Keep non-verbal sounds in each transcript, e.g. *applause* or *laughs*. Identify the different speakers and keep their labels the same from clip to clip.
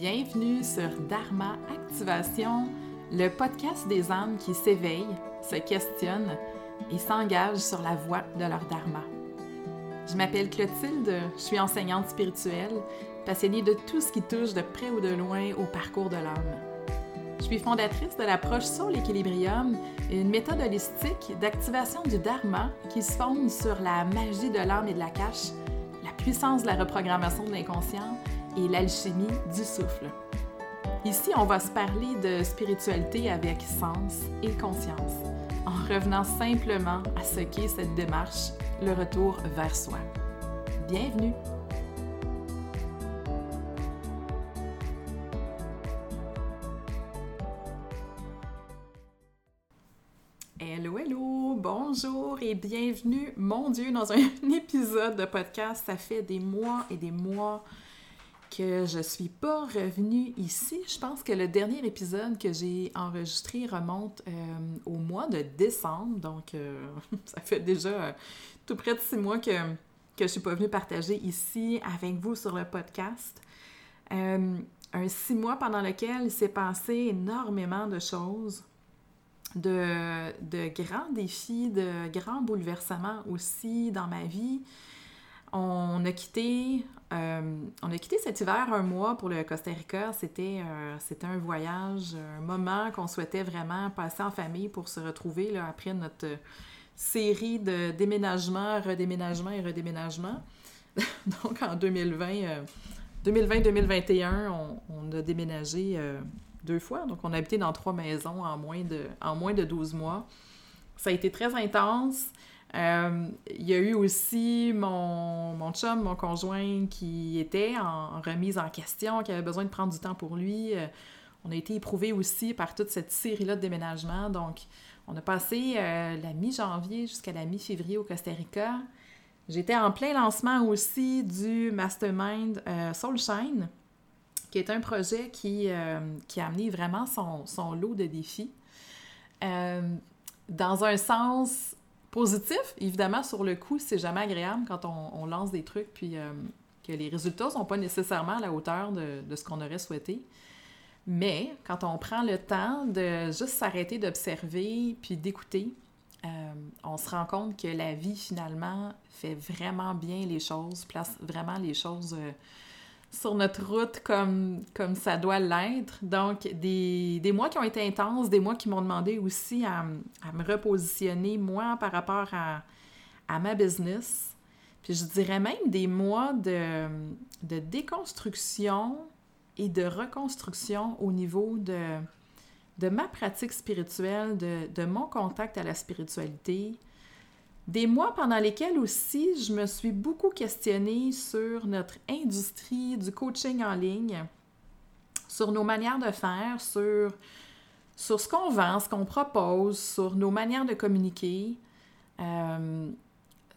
Speaker 1: Bienvenue sur Dharma Activation, le podcast des âmes qui s'éveillent, se questionnent et s'engagent sur la voie de leur Dharma. Je m'appelle Clotilde, je suis enseignante spirituelle, passionnée de tout ce qui touche de près ou de loin au parcours de l'âme. Je suis fondatrice de l'approche sur l'équilibrium, une méthode holistique d'activation du Dharma qui se fonde sur la magie de l'âme et de la cache, la puissance de la reprogrammation de l'inconscient et l'alchimie du souffle. Ici, on va se parler de spiritualité avec sens et conscience, en revenant simplement à ce qu'est cette démarche, le retour vers soi. Bienvenue! Hello, hello, bonjour et bienvenue, mon Dieu, dans un *laughs* épisode de podcast. Ça fait des mois et des mois que je suis pas revenue ici. Je pense que le dernier épisode que j'ai enregistré remonte euh, au mois de décembre, donc euh, *laughs* ça fait déjà euh, tout près de six mois que, que je suis pas venue partager ici avec vous sur le podcast. un six mois pendant lequel il s'est passé énormément de choses, de, de grands défis, de grands bouleversements aussi dans ma vie. On a quitté, euh, on a quitté cet hiver un mois pour le Costa Rica. C'était, euh, c'était un voyage, un moment qu'on souhaitait vraiment passer en famille pour se retrouver là, après notre série de déménagements, redéménagements et redéménagements. *laughs* Donc en 2020, 2020-2021, euh, on, a déménagé deux fois. Donc on a habité dans trois maisons en moins de, en moins de 12 mois. Ça a été très intense. Euh, il y a eu aussi mon, mon chum, mon conjoint, qui était en remise en question, qui avait besoin de prendre du temps pour lui. Euh, on a été éprouvés aussi par toute cette série-là de déménagements. Donc, on a passé euh, la mi-janvier jusqu'à la mi-février au Costa Rica. J'étais en plein lancement aussi du Mastermind Soulshine, qui est un projet qui, qui a amené vraiment son, son lot de défis. dans un sens, Positif, évidemment, sur le coup, c'est jamais agréable quand on, lance des trucs puis euh, que les résultats sont pas nécessairement à la hauteur de, ce qu'on aurait souhaité. Mais quand on prend le temps de juste s'arrêter d'observer puis d'écouter, euh, on se rend compte que la vie, finalement, fait vraiment bien les choses, place vraiment les choses euh, sur notre route comme, comme ça doit l'être. Donc, des, des, mois qui ont été intenses, des mois qui m'ont demandé aussi à, à, me repositionner, moi, par rapport à, à, ma business. Puis je dirais même des mois de, de déconstruction et de reconstruction au niveau de, de ma pratique spirituelle, de, de mon contact à la spiritualité, des mois pendant lesquels aussi je me suis beaucoup questionnée sur notre industrie du coaching en ligne, sur nos manières de faire, sur, sur ce qu'on vend, ce qu'on propose, sur nos manières de communiquer, euh,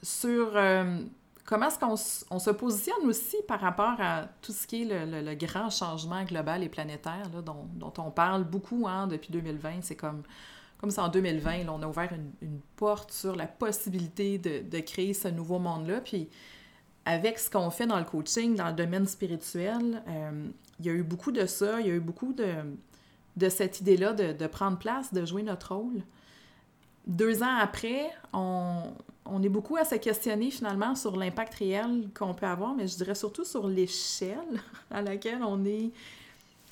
Speaker 1: sur euh, comment est-ce qu'on on se positionne aussi par rapport à tout ce qui est le, grand changement global et planétaire dont, dont, on parle beaucoup hein, depuis 2020. C'est comme comme c'est en 2020, on a ouvert une, porte sur la possibilité de, créer ce nouveau monde-là. Puis avec ce qu'on fait dans le coaching, dans le domaine spirituel, euh, il y a eu beaucoup de ça, il y a eu beaucoup de, cette idée-là de, prendre place, de jouer notre rôle. Deux ans après, on, on est beaucoup à se questionner finalement sur l'impact réel qu'on peut avoir, mais je dirais surtout sur l'échelle à laquelle on est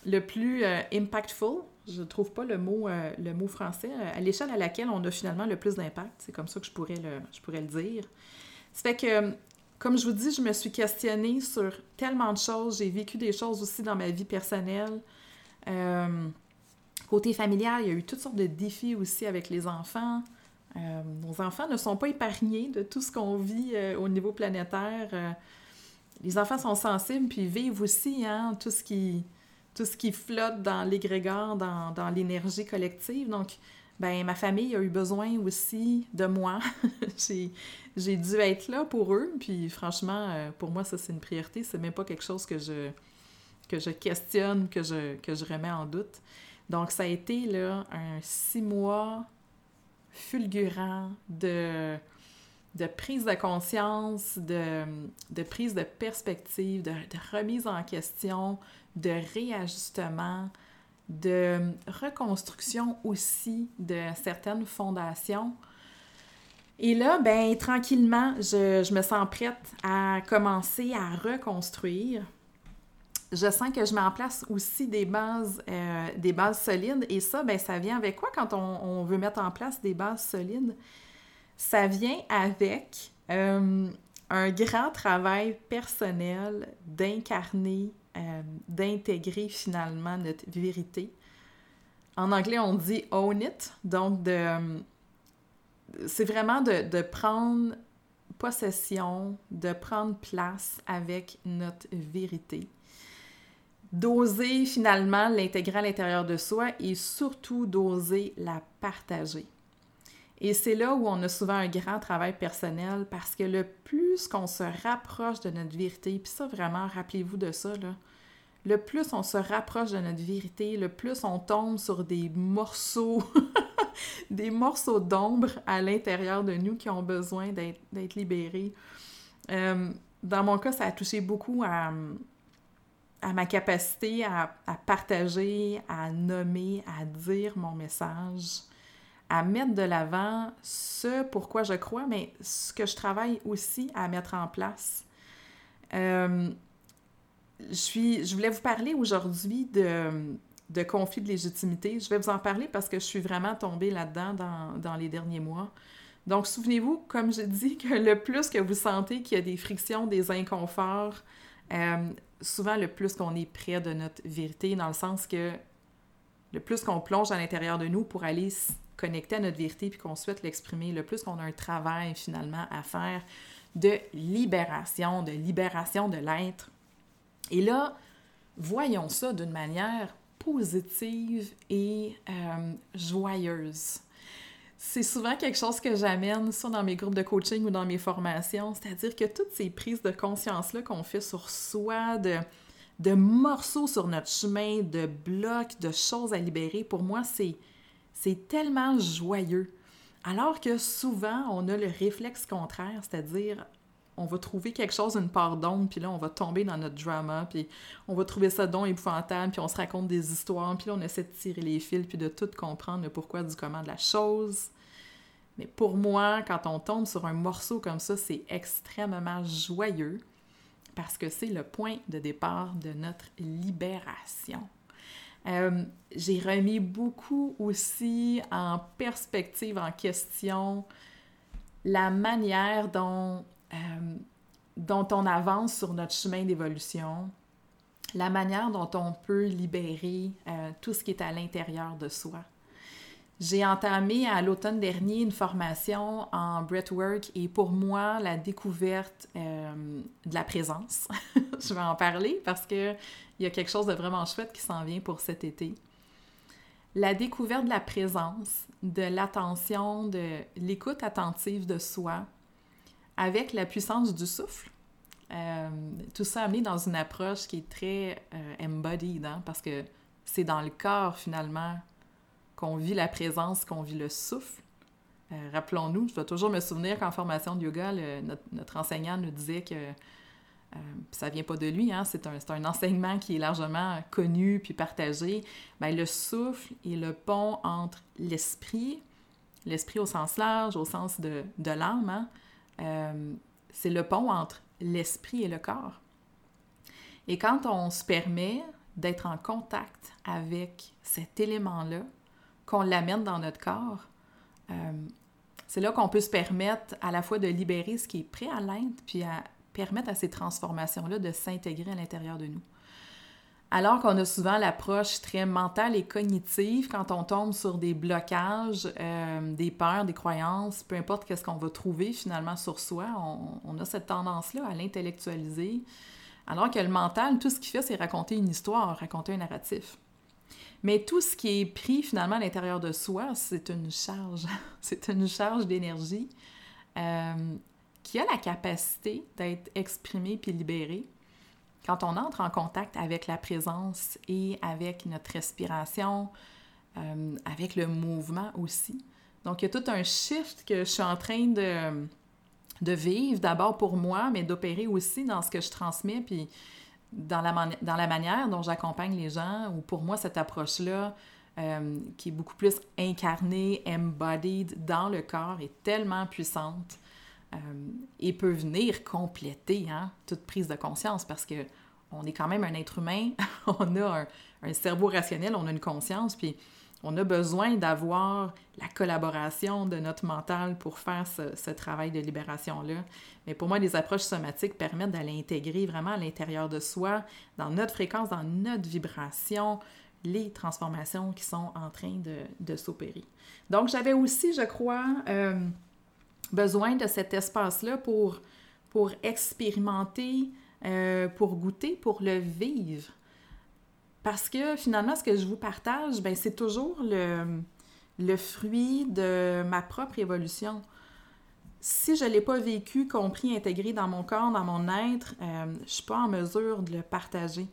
Speaker 1: le plus euh, impactful je ne trouve pas le mot, euh, le mot français, euh, à l'échelle à laquelle on a finalement le plus d'impact. C'est comme ça que je pourrais le, je pourrais le dire. Ça fait que, comme je vous dis, je me suis questionnée sur tellement de choses. J'ai vécu des choses aussi dans ma vie personnelle. Euh, côté familial, il y a eu toutes sortes de défis aussi avec les enfants. nos enfants ne sont pas épargnés de tout ce qu'on vit au niveau planétaire. les enfants sont sensibles puis vivent aussi hein, tout ce qui tout ce qui flotte dans l'égrégore, dans, dans l'énergie collective. Donc, ben ma famille a eu besoin aussi de moi. *laughs* j'ai dû être là pour eux. Puis franchement, euh, pour moi, ça, c'est une priorité. C'est même pas quelque chose que je, que je questionne, que je, que je remets en doute. Donc, ça a été là un six mois fulgurant de, de prise de conscience, de, de prise de perspective, de, de, remise en question, de réajustement, de reconstruction aussi de certaines fondations. Et là, ben tranquillement, je, me sens prête à commencer à reconstruire je sens que je mets en place aussi des bases, euh, solides. Et ça, ben, ça vient avec quoi quand on, veut mettre en place des bases solides? Ça vient avec euh, un grand travail personnel d'incarner, euh, d'intégrer finalement notre vérité. En anglais, on dit own it. Donc, de, c'est vraiment de, de prendre possession, de prendre place avec notre vérité d'oser finalement l'intégrer à l'intérieur de soi et surtout d'oser la partager. Et c'est là où on a souvent un grand travail personnel parce que le plus qu'on se rapproche de notre vérité, puis ça vraiment, rappelez-vous de ça, là, le plus on se rapproche de notre vérité, le plus on tombe sur des morceaux, *laughs* des morceaux d'ombre à l'intérieur de nous qui ont besoin d'être libérés. Euh, dans mon cas, ça a touché beaucoup à, à ma capacité à, partager, à nommer, à dire mon message, à mettre de l'avant ce pourquoi je crois, mais ce que je travaille aussi à mettre en place. Euh, je, suis, je voulais vous parler aujourd'hui de, de conflit de légitimité. Je vais vous en parler parce que je suis vraiment tombée là-dedans dans, dans les derniers mois. Donc, souvenez-vous, comme je dis, que le plus que vous sentez qu'il y a des frictions, des inconforts, euh, souvent le plus qu'on est près de notre vérité, dans le sens que le plus qu'on plonge à l'intérieur de nous pour aller connecter à notre vérité puis qu'on souhaite l'exprimer, le plus qu'on a un travail finalement à faire de libération, de libération de l'être. Et là, voyons ça d'une manière positive et euh, joyeuse c'est souvent quelque chose que j'amène, soit dans mes groupes de coaching ou dans mes formations, c'est-à-dire que toutes ces prises de conscience-là qu'on fait sur soi, de, de morceaux sur notre chemin, de blocs, de choses à libérer, pour moi, c'est, c'est tellement joyeux. Alors que souvent, on a le réflexe contraire, c'est-à-dire on va trouver quelque chose, une part d'ombre, puis là, on va tomber dans notre drama, puis on va trouver ça don épouvantable, puis on se raconte des histoires, puis là, on essaie de tirer les fils, puis de tout comprendre le pourquoi du comment de la chose. Mais pour moi, quand on tombe sur un morceau comme ça, c'est extrêmement joyeux parce que c'est le point de départ de notre libération. Euh, j'ai remis beaucoup aussi en perspective, en question, la manière dont euh, dont on avance sur notre chemin d'évolution, la manière dont on peut libérer euh, tout ce qui est à l'intérieur de soi. J'ai entamé à l'automne dernier une formation en breathwork et pour moi, la découverte euh, de la présence, *laughs* je vais en parler parce qu'il y a quelque chose de vraiment chouette qui s'en vient pour cet été. La découverte de la présence, de l'attention, de l'écoute attentive de soi, avec la puissance du souffle. Euh, tout ça amené dans une approche qui est très euh, embodied, hein, parce que c'est dans le corps finalement qu'on vit la présence, qu'on vit le souffle. Euh, rappelons-nous, je dois toujours me souvenir qu'en formation de yoga, notre, enseignant nous disait que ça vient pas de lui, hein, c'est un, enseignement qui est largement connu puis partagé. Bien, le souffle est le pont entre l'esprit, l'esprit au sens large, au sens de, de l'âme, hein, euh, c'est le pont entre l'esprit et le corps. Et quand on se permet d'être en contact avec cet élément-là, qu'on l'amène dans notre corps, euh, c'est là qu'on peut se permettre à la fois de libérer ce qui est prêt à l'être, puis à permettre à ces transformations-là de s'intégrer à l'intérieur de nous. Alors qu'on a souvent l'approche très mentale et cognitive quand on tombe sur des blocages, euh, des peurs, des croyances, peu importe qu'est-ce qu'on va trouver finalement sur soi, on, a cette tendance-là à l'intellectualiser. Alors que le mental, tout ce qu'il fait, c'est raconter une histoire, raconter un narratif. Mais tout ce qui est pris finalement à l'intérieur de soi, c'est une charge. *laughs* c'est une charge d'énergie euh, qui a la capacité d'être exprimée puis libérée quand on entre en contact avec la présence et avec notre respiration, euh, avec le mouvement aussi. Donc, il y a tout un shift que je suis en train de, de vivre d'abord pour moi, mais d'opérer aussi dans ce que je transmets, puis dans la, dans la manière dont j'accompagne les gens, ou pour moi, cette approche-là, euh, qui est beaucoup plus incarnée, embodied dans le corps, est tellement puissante euh, et peut venir compléter hein, toute prise de conscience parce que on est quand même un être humain, *laughs* on a un, un, cerveau rationnel, on a une conscience, puis on a besoin d'avoir la collaboration de notre mental pour faire ce, travail de libération-là. Mais pour moi, les approches somatiques permettent d'aller intégrer vraiment à l'intérieur de soi, dans notre fréquence, dans notre vibration, les transformations qui sont en train de, s'opérer. Donc, j'avais aussi, je crois, euh, besoin de cet espace-là pour, pour expérimenter, euh, pour goûter, pour le vivre. Parce que finalement, ce que je vous partage, ben, c'est toujours le, le fruit de ma propre évolution. Si je ne l'ai pas vécu, compris, intégré dans mon corps, dans mon être, euh, je ne suis pas en mesure de le partager.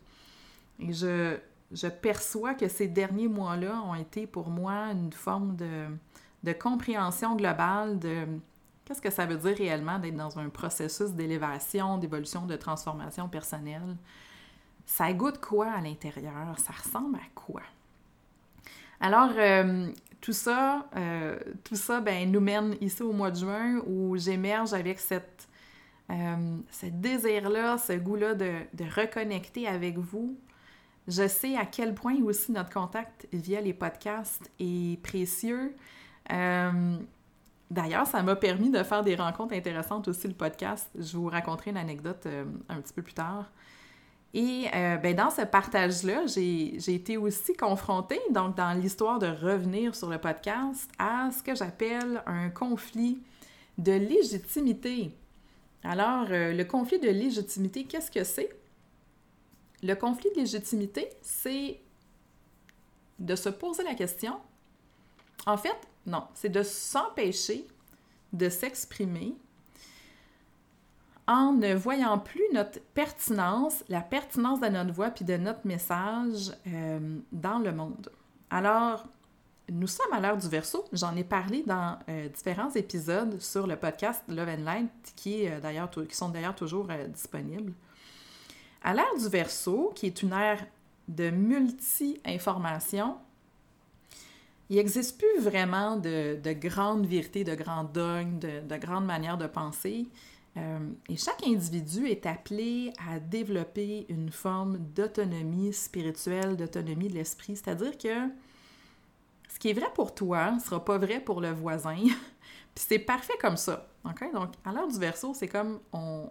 Speaker 1: Et je, je perçois que ces derniers mois-là ont été pour moi une forme de, de compréhension globale de qu'est-ce que ça veut dire réellement d'être dans un processus d'élévation, d'évolution, de transformation personnelle ça goûte quoi à l'intérieur? Ça ressemble à quoi? Alors, euh, tout ça, euh, tout ça ben, nous mène ici au mois de juin où j'émerge avec cette, euh, ce désir-là, ce goût-là de, de, reconnecter avec vous. Je sais à quel point aussi notre contact via les podcasts est précieux. D'ailleurs, ça m'a permis de faire des rencontres intéressantes aussi, le podcast. Je vous raconterai une anecdote un petit peu plus tard. Et euh, ben, dans ce partage-là, j'ai été aussi confrontée, donc dans l'histoire de revenir sur le podcast, à ce que j'appelle un conflit de légitimité. Alors, euh, le conflit de légitimité, qu'est-ce que c'est? Le conflit de légitimité, c'est de se poser la question. En fait, non, c'est de s'empêcher de s'exprimer en ne voyant plus notre pertinence, la pertinence de notre voix puis de notre message euh, dans le monde. Alors, nous sommes à l'heure du verso. J'en ai parlé dans euh, différents épisodes sur le podcast Love and Light, qui, euh, qui sont d'ailleurs toujours disponibles. À l'ère du verso, qui est une ère de multi-information, il n'existe plus vraiment de, de grandes vérités, de grands dogmes, de, de grandes manières de penser. Euh, et chaque individu est appelé à développer une forme d'autonomie spirituelle, d'autonomie de l'esprit. C'est-à-dire que ce qui est vrai pour toi ne sera pas vrai pour le voisin. *laughs* Puis c'est parfait comme ça. Donc, à l'heure du verso, c'est comme on,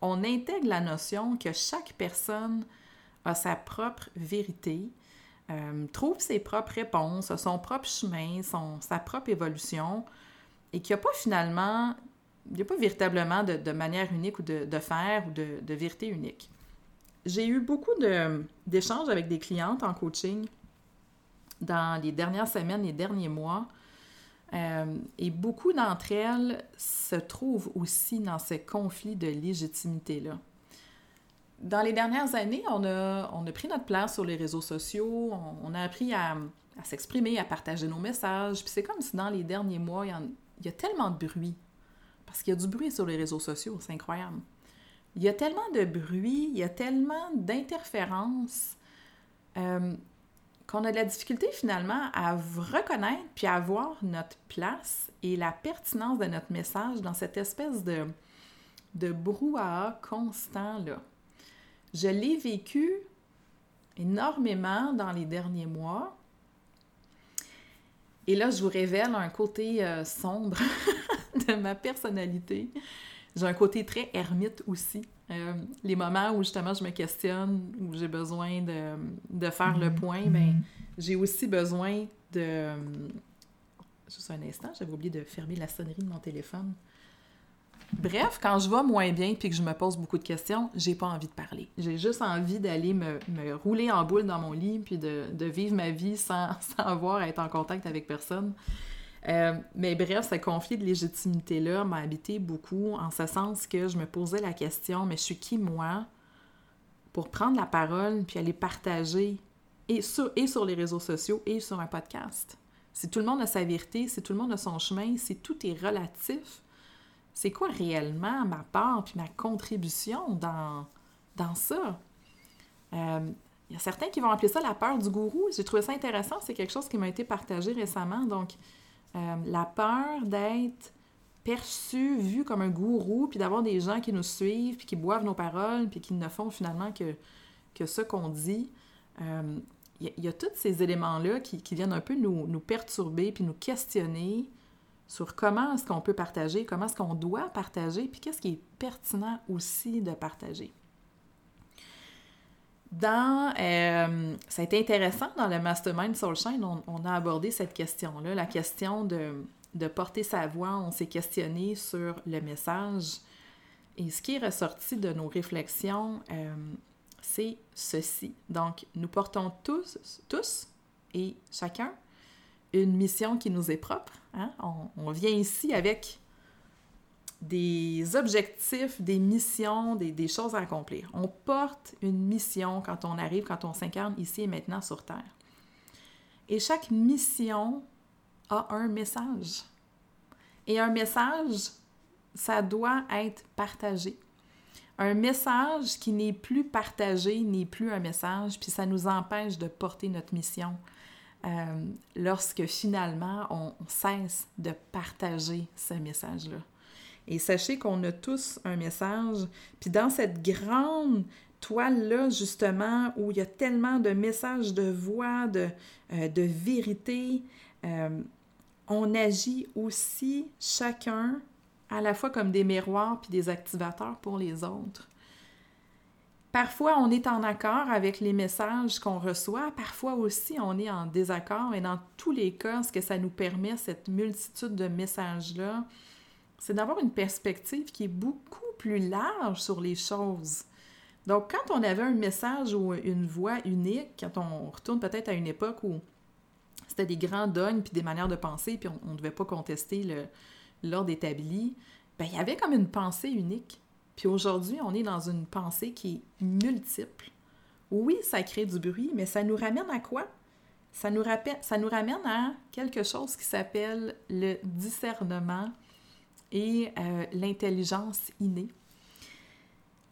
Speaker 1: on intègre la notion que chaque personne a sa propre vérité, euh, trouve ses propres réponses, son propre chemin, son, sa propre évolution, et qu'il n'y a pas finalement n'y a pas véritablement de, manière unique ou de, faire ou de, vérité unique. J'ai eu beaucoup d'échanges avec des clientes en coaching dans les dernières semaines, les derniers mois. Euh, et beaucoup d'entre elles se trouvent aussi dans ces conflits de légitimité-là. Dans les dernières années, on a, on a pris notre place sur les réseaux sociaux, on, a appris à, s'exprimer, à partager nos messages. Puis c'est comme si dans les derniers mois, il y a tellement de bruit parce qu'il y a du bruit sur les réseaux sociaux, c'est incroyable. Il y a tellement de bruit, il y a tellement d'interférences euh, qu'on a de la difficulté finalement à reconnaître puis à voir notre place et la pertinence de notre message dans cette espèce de, de brouhaha constant-là. Je l'ai vécu énormément dans les derniers mois. Et là, je vous révèle un côté euh, sombre *laughs* *laughs* de ma personnalité. J'ai un côté très ermite aussi. Euh, les moments où justement je me questionne, où j'ai besoin de, de faire le mhm. point, ben, mhm. j'ai aussi besoin de. Juste un instant, j'avais oublié de fermer la sonnerie de mon téléphone. Bref, quand je vais moins bien puis que je me pose beaucoup de questions, j'ai pas envie de parler. J'ai juste envie d'aller me, me, rouler en boule dans mon lit puis de, de vivre ma vie sans, *laughs* sans, avoir à être en contact avec personne. Euh, mais bref, ce conflit de légitimité-là m'a habité beaucoup en ce sens que je me posais la question, mais je suis qui moi pour prendre la parole puis aller partager et sur, et sur les réseaux sociaux et sur un podcast? Si tout le monde a sa vérité, si tout le monde a son chemin, si tout est relatif, c'est quoi réellement ma part puis ma contribution dans, dans ça? Euh, il y a certains qui vont appeler ça la peur du gourou. J'ai trouvé ça intéressant. C'est quelque chose qui m'a été partagé récemment. Donc, euh, la peur d'être perçu, vu comme un gourou, puis d'avoir des gens qui nous suivent, puis qui boivent nos paroles, puis qui ne font finalement que, ce qu'on dit. Euh, il y, a tous ces éléments-là qui, viennent un peu nous, nous, perturber, puis nous questionner sur comment est-ce qu'on peut partager, comment est-ce qu'on doit partager, puis qu'est-ce qui est pertinent aussi de partager. Dans, euh, ça a été intéressant dans le Mastermind Soulshine, on, on a abordé cette question-là, la question de, de porter sa voix, on s'est questionné sur le message. Et ce qui est ressorti de nos réflexions, euh, c'est ceci. Donc, nous portons tous, tous et chacun une mission qui nous est propre. Hein? On, vient ici avec des objectifs, des missions, des, choses à accomplir. On porte une mission quand on arrive, quand on s'incarne ici et maintenant sur Terre. Et chaque mission a un message. Et un message, ça doit être partagé. Un message qui n'est plus partagé n'est plus un message, puis ça nous empêche de porter notre mission euh, lorsque finalement on cesse de partager ce message-là. Et sachez qu'on a tous un message, puis dans cette grande toile-là, justement, où il y a tellement de messages de voix, de, euh, vérité, euh, on agit aussi chacun à la fois comme des miroirs puis des activateurs pour les autres. Parfois, on est en accord avec les messages qu'on reçoit, parfois aussi on est en désaccord, et dans tous les cas, ce que ça nous permet, cette multitude de messages-là, c'est d'avoir une perspective qui est beaucoup plus large sur les choses. Donc, quand on avait un message ou une voix unique, quand on retourne peut-être à une époque où c'était des grands dogmes puis des manières de penser, puis on ne devait pas contester l'ordre établi. Ben, il y avait comme une pensée unique. Puis aujourd'hui, on est dans une pensée qui est multiple. Oui, ça crée du bruit, mais ça nous ramène à quoi? Ça nous, ça nous ramène à quelque chose qui s'appelle le discernement et euh, l'intelligence innée.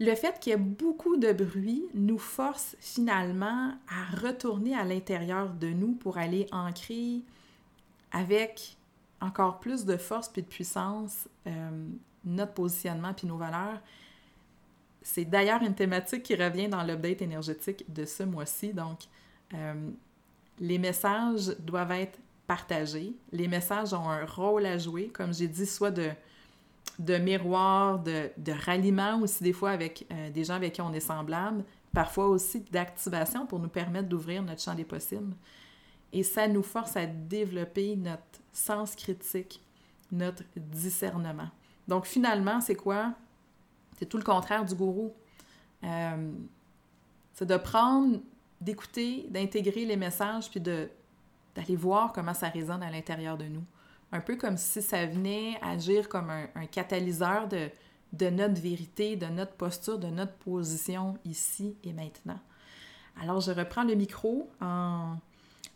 Speaker 1: Le fait qu'il y ait beaucoup de bruit nous force finalement à retourner à l'intérieur de nous pour aller ancrer avec encore plus de force puis de puissance euh, notre positionnement puis nos valeurs. C'est d'ailleurs une thématique qui revient dans l'update énergétique de ce mois-ci. Donc, euh, les messages doivent être partagés. Les messages ont un rôle à jouer, comme j'ai dit, soit de de miroir, de, de, ralliement aussi des fois avec euh, des gens avec qui on est semblable, parfois aussi d'activation pour nous permettre d'ouvrir notre champ des possibles. Et ça nous force à développer notre sens critique, notre discernement. Donc finalement, c'est quoi? C'est tout le contraire du gourou. Euh, c'est de prendre, d'écouter, d'intégrer les messages, puis d'aller voir comment ça résonne à l'intérieur de nous un peu comme si ça venait agir comme un, catalyseur de, notre vérité, de notre posture, de notre position ici et maintenant. Alors, je reprends le micro en,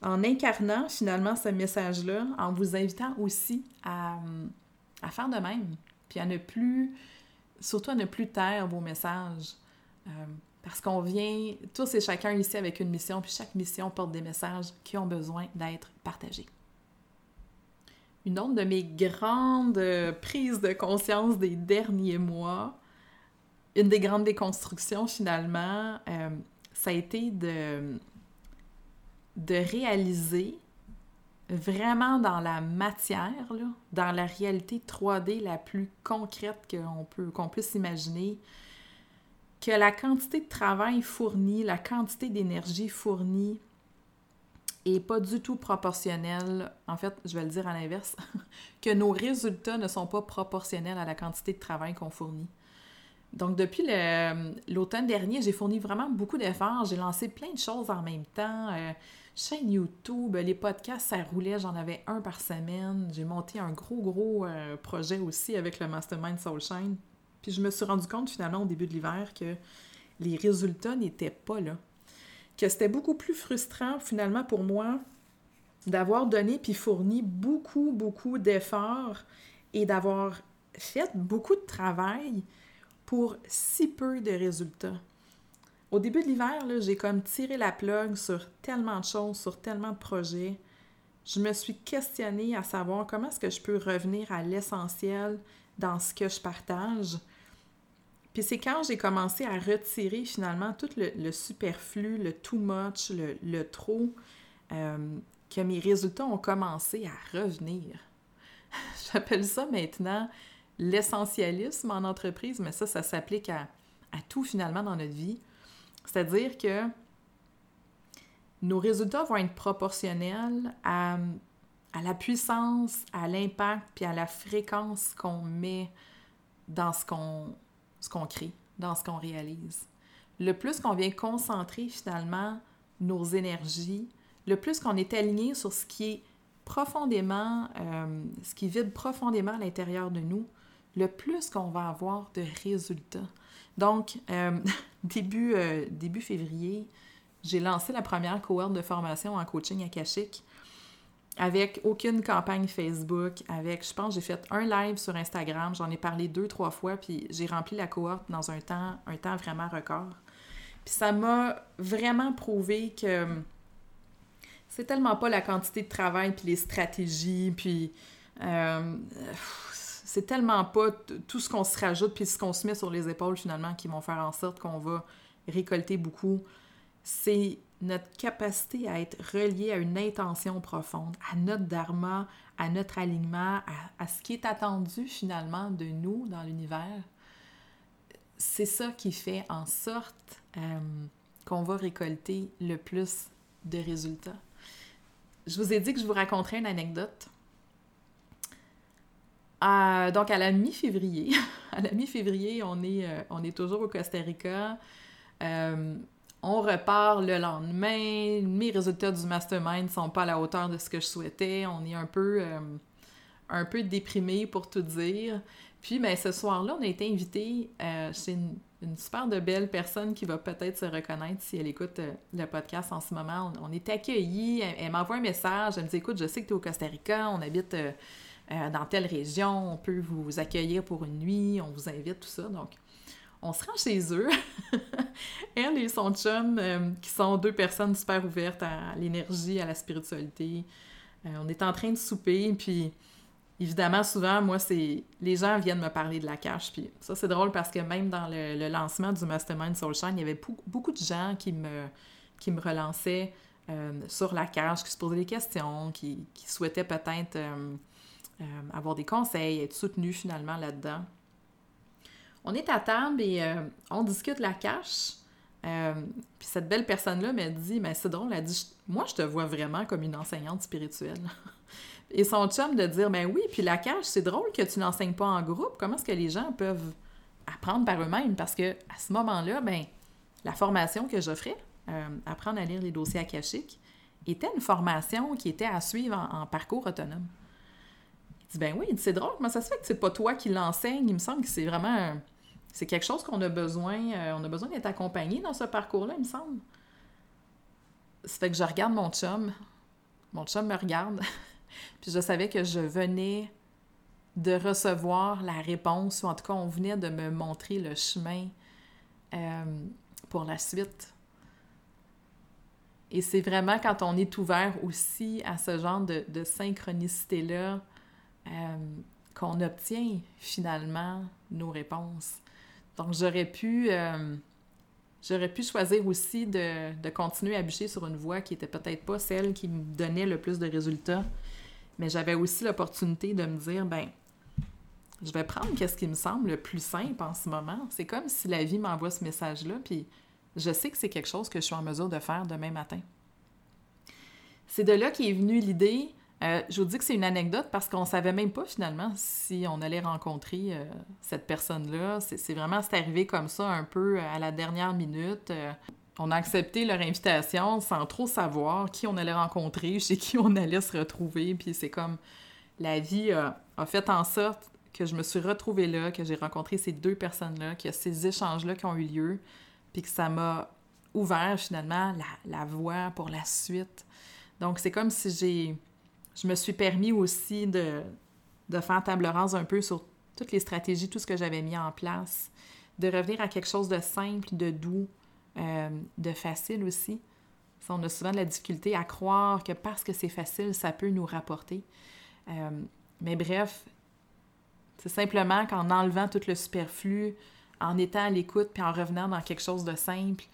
Speaker 1: incarnant finalement ce message-là, en vous invitant aussi à, à, faire de même, puis à ne plus, surtout à ne plus taire vos messages. Euh, parce qu'on vient tous et chacun ici avec une mission, puis chaque mission porte des messages qui ont besoin d'être partagés. Une autre de mes grandes euh, prises de conscience des derniers mois, une des grandes déconstructions finalement, euh, ça a été de, réaliser vraiment dans la matière, dans la réalité 3D la plus concrète qu'on peut, qu'on puisse imaginer, que la quantité de travail fourni, la quantité d'énergie fournie et pas du tout proportionnel, en fait, je vais le dire à l'inverse, *laughs* que nos résultats ne sont pas proportionnels à la quantité de travail qu'on fournit. Donc, depuis l'automne dernier, j'ai fourni vraiment beaucoup d'efforts. J'ai lancé plein de choses en même temps. Euh, chaîne YouTube, les podcasts, ça roulait. J'en avais un par semaine. J'ai monté un gros, gros euh, projet aussi avec le Mastermind Soulshine. Puis je me suis rendu compte finalement au début de l'hiver que les résultats n'étaient pas là que c'était beaucoup plus frustrant finalement pour moi d'avoir donné puis fourni beaucoup, beaucoup d'efforts et d'avoir fait beaucoup de travail pour si peu de résultats. Au début de l'hiver, j'ai comme tiré la plug sur tellement de choses, sur tellement de projets. Je me suis questionnée à savoir comment est-ce que je peux revenir à l'essentiel dans ce que je partage. Puis c'est quand j'ai commencé à retirer finalement tout le, superflu, le too much, le, trop, euh, que mes résultats ont commencé à revenir. *laughs* J'appelle ça maintenant l'essentialisme en entreprise, mais ça, ça s'applique à, tout finalement dans notre vie. C'est-à-dire que nos résultats vont être proportionnels à, la puissance, à l'impact, puis à la fréquence qu'on met dans ce qu'on ce qu'on crée, dans ce qu'on réalise. Le plus qu'on vient concentrer finalement nos énergies, le plus qu'on est aligné sur ce qui est profondément, euh, ce qui vibre profondément à l'intérieur de nous, le plus qu'on va avoir de résultats. Donc, euh, *laughs* début, euh, début février, j'ai lancé la première cohorte de formation en coaching akashique avec aucune campagne Facebook, avec, je pense, j'ai fait un live sur Instagram, j'en ai parlé deux, trois fois, puis j'ai rempli la cohorte dans un temps, un temps vraiment record. Puis ça m'a vraiment prouvé que c'est tellement pas la quantité de travail, puis les stratégies, puis euh, c'est tellement pas tout ce qu'on se rajoute puis ce qu'on se met sur les épaules finalement qui vont faire en sorte qu'on va récolter beaucoup. C'est notre capacité à être relié à une intention profonde, à notre dharma, à notre alignement, à, ce qui est attendu finalement de nous dans l'univers. C'est ça qui fait en sorte euh, qu'on va récolter le plus de résultats. Je vous ai dit que je vous raconterais une anecdote donc, à la mi-février, *laughs* à la mi-février, on, est, euh, on est toujours au Costa Rica. Euh, on repart le lendemain. Mes résultats du mastermind ne sont pas à la hauteur de ce que je souhaitais. On est un peu, euh, déprimé pour tout dire. Puis, ben, ce soir-là, on a été invité chez une, une, super belle personne qui va peut-être se reconnaître si elle écoute le podcast en ce moment. On, est accueillis. Elle, elle m'envoie un message. Elle me dit Écoute, je sais que tu es au Costa Rica. On habite euh, dans telle région, on peut vous accueillir pour une nuit, on vous invite, tout ça. Donc, on se rend chez eux. *laughs* Elle et son chum, euh, qui sont deux personnes super ouvertes à l'énergie, à la spiritualité. Euh, on est en train de souper, puis évidemment, souvent, moi, c'est les gens viennent me parler de la cache. Puis ça, c'est drôle parce que même dans le, lancement du Mastermind Soulshine, il y avait beaucoup de gens qui me, qui me relançaient sur la cache, qui se posaient des questions, qui, souhaitaient peut-être euh, avoir des conseils, être soutenu finalement là-dedans. On est à table et euh, on discute la cache. Euh, puis cette belle personne-là m'a dit, mais c'est drôle, elle a dit, moi je te vois vraiment comme une enseignante spirituelle. *laughs* et son chum de dire, ben oui, puis la cache, c'est drôle que tu n'enseignes pas en groupe. Comment est-ce que les gens peuvent apprendre par eux-mêmes? Parce que à ce moment-là, ben la formation que j'offrais, apprendre à lire les dossiers akashiques, était une formation qui était à suivre en parcours autonome. Il dit, ben oui, c'est drôle, comment ça se fait que c'est pas toi qui l'enseigne? Il me semble que c'est vraiment... C'est quelque chose qu'on a besoin... Euh, on a besoin d'être accompagné dans ce parcours-là, il me semble. Ça fait que je regarde mon chum. Mon chum me regarde. *laughs* Puis je savais que je venais de recevoir la réponse, ou en tout cas, on venait de me montrer le chemin euh, pour la suite. Et c'est vraiment quand on est ouvert aussi à ce genre de, synchronicité-là, euh, qu'on obtient finalement nos réponses. Donc, j'aurais pu, euh, j'aurais pu choisir aussi de, continuer à bûcher sur une voie qui était peut-être pas celle qui me donnait le plus de résultats, mais j'avais aussi l'opportunité de me dire, ben, je vais prendre qu'est-ce qui me semble le plus simple en ce moment. C'est comme si la vie m'envoie ce message-là, puis je sais que c'est quelque chose que je suis en mesure de faire demain matin. C'est de là qu'est venue l'idée euh, je vous dis que c'est une anecdote parce qu'on savait même pas finalement si on allait rencontrer euh, cette personne-là. C'est vraiment, arrivé comme ça un peu à la dernière minute. Euh, on a accepté leur invitation sans trop savoir qui on allait rencontrer, *laughs* chez qui on allait se retrouver. Puis c'est comme la vie a, fait en sorte que je me suis retrouvée là, que j'ai rencontré ces deux personnes-là, que ces échanges-là qui ont eu lieu, puis que ça m'a ouvert finalement la voie pour la suite. Donc c'est comme si j'ai je me suis permis aussi de, de faire table rase un peu sur toutes les stratégies, tout ce que j'avais mis en place, de revenir à quelque chose de simple, de doux, euh, de facile aussi. On a souvent de la difficulté à croire que parce que c'est facile, ça peut nous rapporter. Euh, mais bref, c'est simplement qu'en enlevant tout le superflu, en étant à l'écoute, puis en revenant dans quelque chose de simple,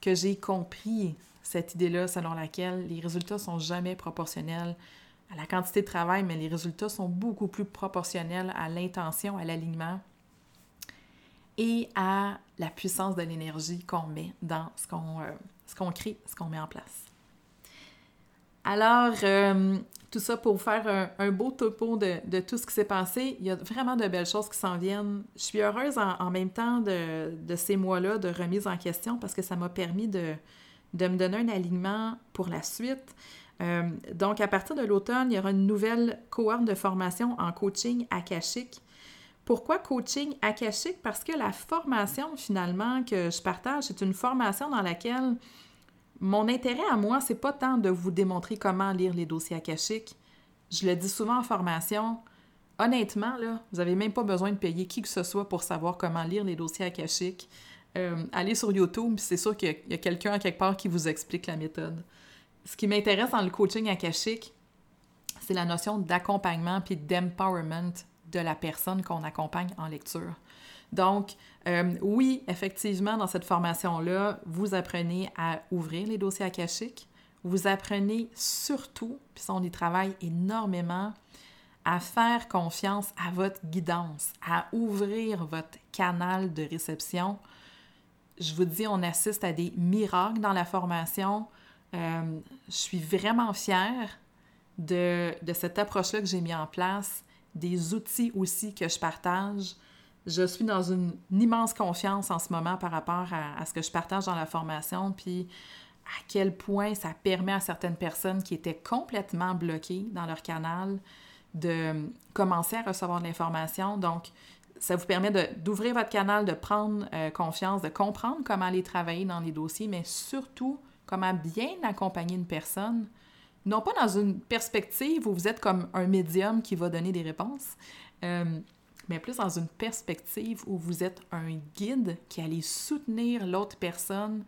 Speaker 1: que j'ai compris cette idée-là selon laquelle les résultats sont jamais proportionnels à la quantité de travail, mais les résultats sont beaucoup plus proportionnels à l'intention, à l'alignement et à la puissance de l'énergie qu'on met dans ce qu'on euh, crée, ce qu'on met en place. Alors, euh, tout ça pour faire un, beau topo de, tout ce qui s'est passé. Il y a vraiment de belles choses qui s'en viennent. Je suis heureuse en, même temps de, ces mois-là de remise en question parce que ça m'a permis de, me donner un alignement pour la suite. Euh, donc, à partir de l'automne, il y aura une nouvelle cohorte de formation en coaching akashique. Pourquoi coaching akashique? Parce que la formation, finalement, que je partage, c'est une formation dans laquelle mon intérêt à moi, c'est pas tant de vous démontrer comment lire les dossiers akashiques. Je le dis souvent en formation. Honnêtement, là, vous n'avez même pas besoin de payer qui que ce soit pour savoir comment lire les dossiers akashiques. Euh, allez sur YouTube, c'est sûr qu'il y a, quelqu'un à quelque part qui vous explique la méthode. Ce qui m'intéresse dans le coaching akashique, c'est la notion d'accompagnement puis d'empowerment de la personne qu'on accompagne en lecture. Donc, euh, oui, effectivement, dans cette formation-là, vous apprenez à ouvrir les dossiers akashiques. Vous apprenez surtout, puis ça, on y travaille énormément, à faire confiance à votre guidance, à ouvrir votre canal de réception. Je vous dis, on assiste à des miracles dans la formation. Euh, je suis vraiment fière de, cette approche-là que j'ai mis en place, des outils aussi que je partage. Je suis dans une, immense confiance en ce moment par rapport à, ce que je partage dans la formation, puis à quel point ça permet à certaines personnes qui étaient complètement bloquées dans leur canal de commencer à recevoir de l'information. Donc, ça vous permet d'ouvrir votre canal, de prendre euh, confiance, de comprendre comment aller travailler dans les dossiers, mais surtout comment bien accompagner une personne, non pas dans une perspective où vous êtes comme un médium qui va donner des réponses, euh, mais plus dans une perspective où vous êtes un guide qui allait soutenir l'autre personne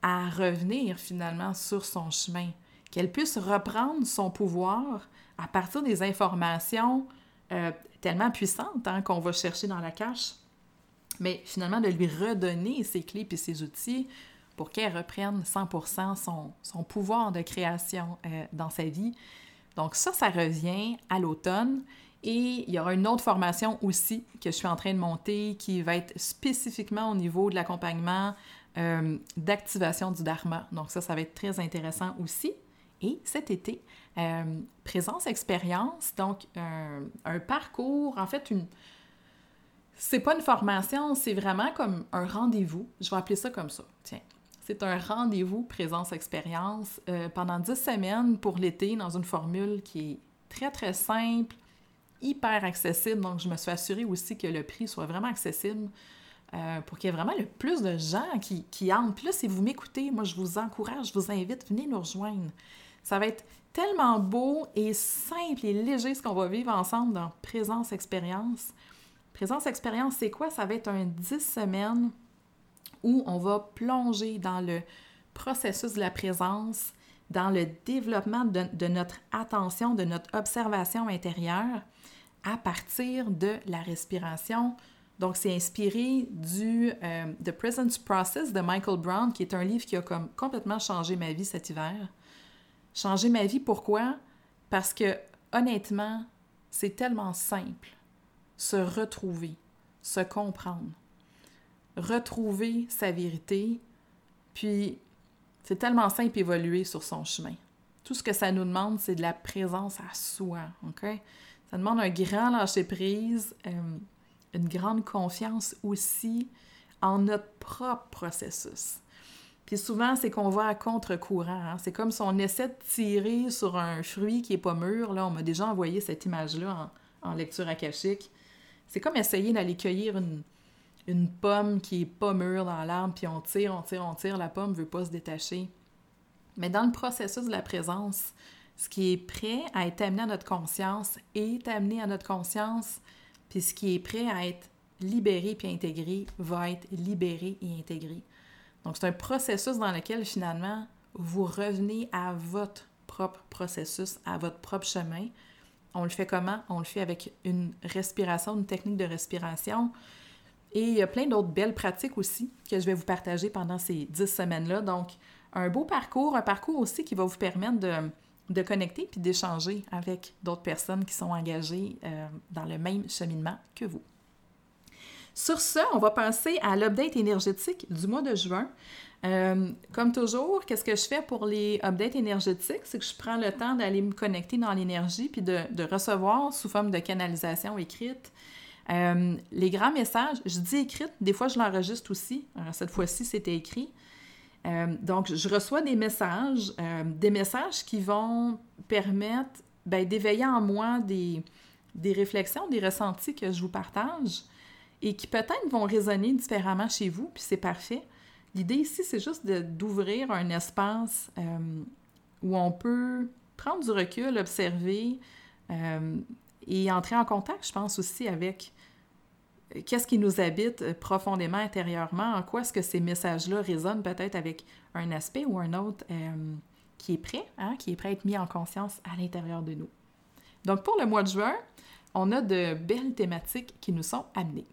Speaker 1: à revenir finalement sur son chemin, qu'elle puisse reprendre son pouvoir à partir des informations euh, tellement puissantes hein, qu'on va chercher dans la cache, mais finalement de lui redonner ses clés et ses outils pour qu'elle reprenne 100% son, pouvoir de création euh, dans sa vie. Donc ça, ça revient à l'automne. Et il y aura une autre formation aussi que je suis en train de monter qui va être spécifiquement au niveau de l'accompagnement euh, d'activation du Dharma. Donc ça, ça va être très intéressant aussi. Et cet été, euh, présence expérience, donc un parcours, en fait, une... C'est pas une formation, c'est vraiment comme un rendez-vous. Je vais appeler ça comme ça. Tiens, c'est un rendez-vous présence-expérience euh, pendant 10 semaines pour l'été dans une formule qui est très, très simple, hyper accessible. Donc, je me suis assurée aussi que le prix soit vraiment accessible euh, pour qu'il y ait vraiment le plus de gens qui, qui entrent. Puis là, si vous m'écoutez, moi, je vous encourage, je vous invite, venez nous rejoindre. Ça va être tellement beau et simple et léger ce qu'on va vivre ensemble dans Présence Expérience. Présence Expérience, c'est quoi? Ça va être un 10 semaines où on va plonger dans le processus de la présence, dans le développement de notre attention, de notre observation intérieure, à partir de la respiration. Donc, c'est inspiré du euh, The Presence Process de Michael Brown, qui est un livre qui a comme complètement changé ma vie cet hiver. Changer ma vie, pourquoi? Parce que, honnêtement, c'est tellement simple. Se retrouver, se comprendre, retrouver sa vérité, puis c'est tellement simple évoluer sur son chemin. Tout ce que ça nous demande, c'est de la présence à soi, OK? Ça demande un grand lâcher-prise, euh, une grande confiance aussi en notre propre processus. Puis souvent, c'est qu'on va à contre-courant. Hein. C'est comme si on essaie de tirer sur un fruit qui n'est pas mûr. Là, on m'a déjà envoyé cette image-là en, lecture akashique. C'est comme essayer d'aller cueillir une, une pomme qui n'est pas mûre dans l'arbre, puis on tire, on tire, on tire, la pomme ne veut pas se détacher. Mais dans le processus de la présence, ce qui est prêt à être amené à notre conscience est amené à notre conscience, Puis ce qui est prêt à être libéré puis intégré va être libéré et intégré. Donc c'est un processus dans lequel finalement vous revenez à votre propre processus, à votre propre chemin. On le fait comment? On le fait avec une respiration, une technique de respiration. Et il y a plein d'autres belles pratiques aussi que je vais vous partager pendant ces dix semaines-là. Donc, un beau parcours, un parcours aussi qui va vous permettre de, de connecter puis d'échanger avec d'autres personnes qui sont engagées euh, dans le même cheminement que vous. Sur ce, on va passer à l'update énergétique du mois de juin. Euh, comme toujours, qu'est-ce que je fais pour les updates énergétiques? C'est que je prends le temps d'aller me connecter dans l'énergie puis de, recevoir sous forme de canalisation écrite euh, les grands messages. Je dis écrite, des fois je l'enregistre aussi. cette fois-ci, c'était écrit. Euh, donc, je reçois des messages, des messages qui vont permettre ben, d'éveiller en moi des, des réflexions, des ressentis que je vous partage et qui peut-être vont résonner différemment chez vous, puis c'est parfait. L'idée ici, c'est juste d'ouvrir un espace euh, où on peut prendre du recul, observer euh, et entrer en contact, je pense aussi, avec euh, qu'est-ce qui nous habite profondément intérieurement, en quoi est-ce que ces messages-là résonnent peut-être avec un aspect ou un autre qui est prêt, hein, qui est prêt à être mis en conscience à l'intérieur de nous. Donc pour le mois de juin, on a de belles thématiques qui nous sont amenées.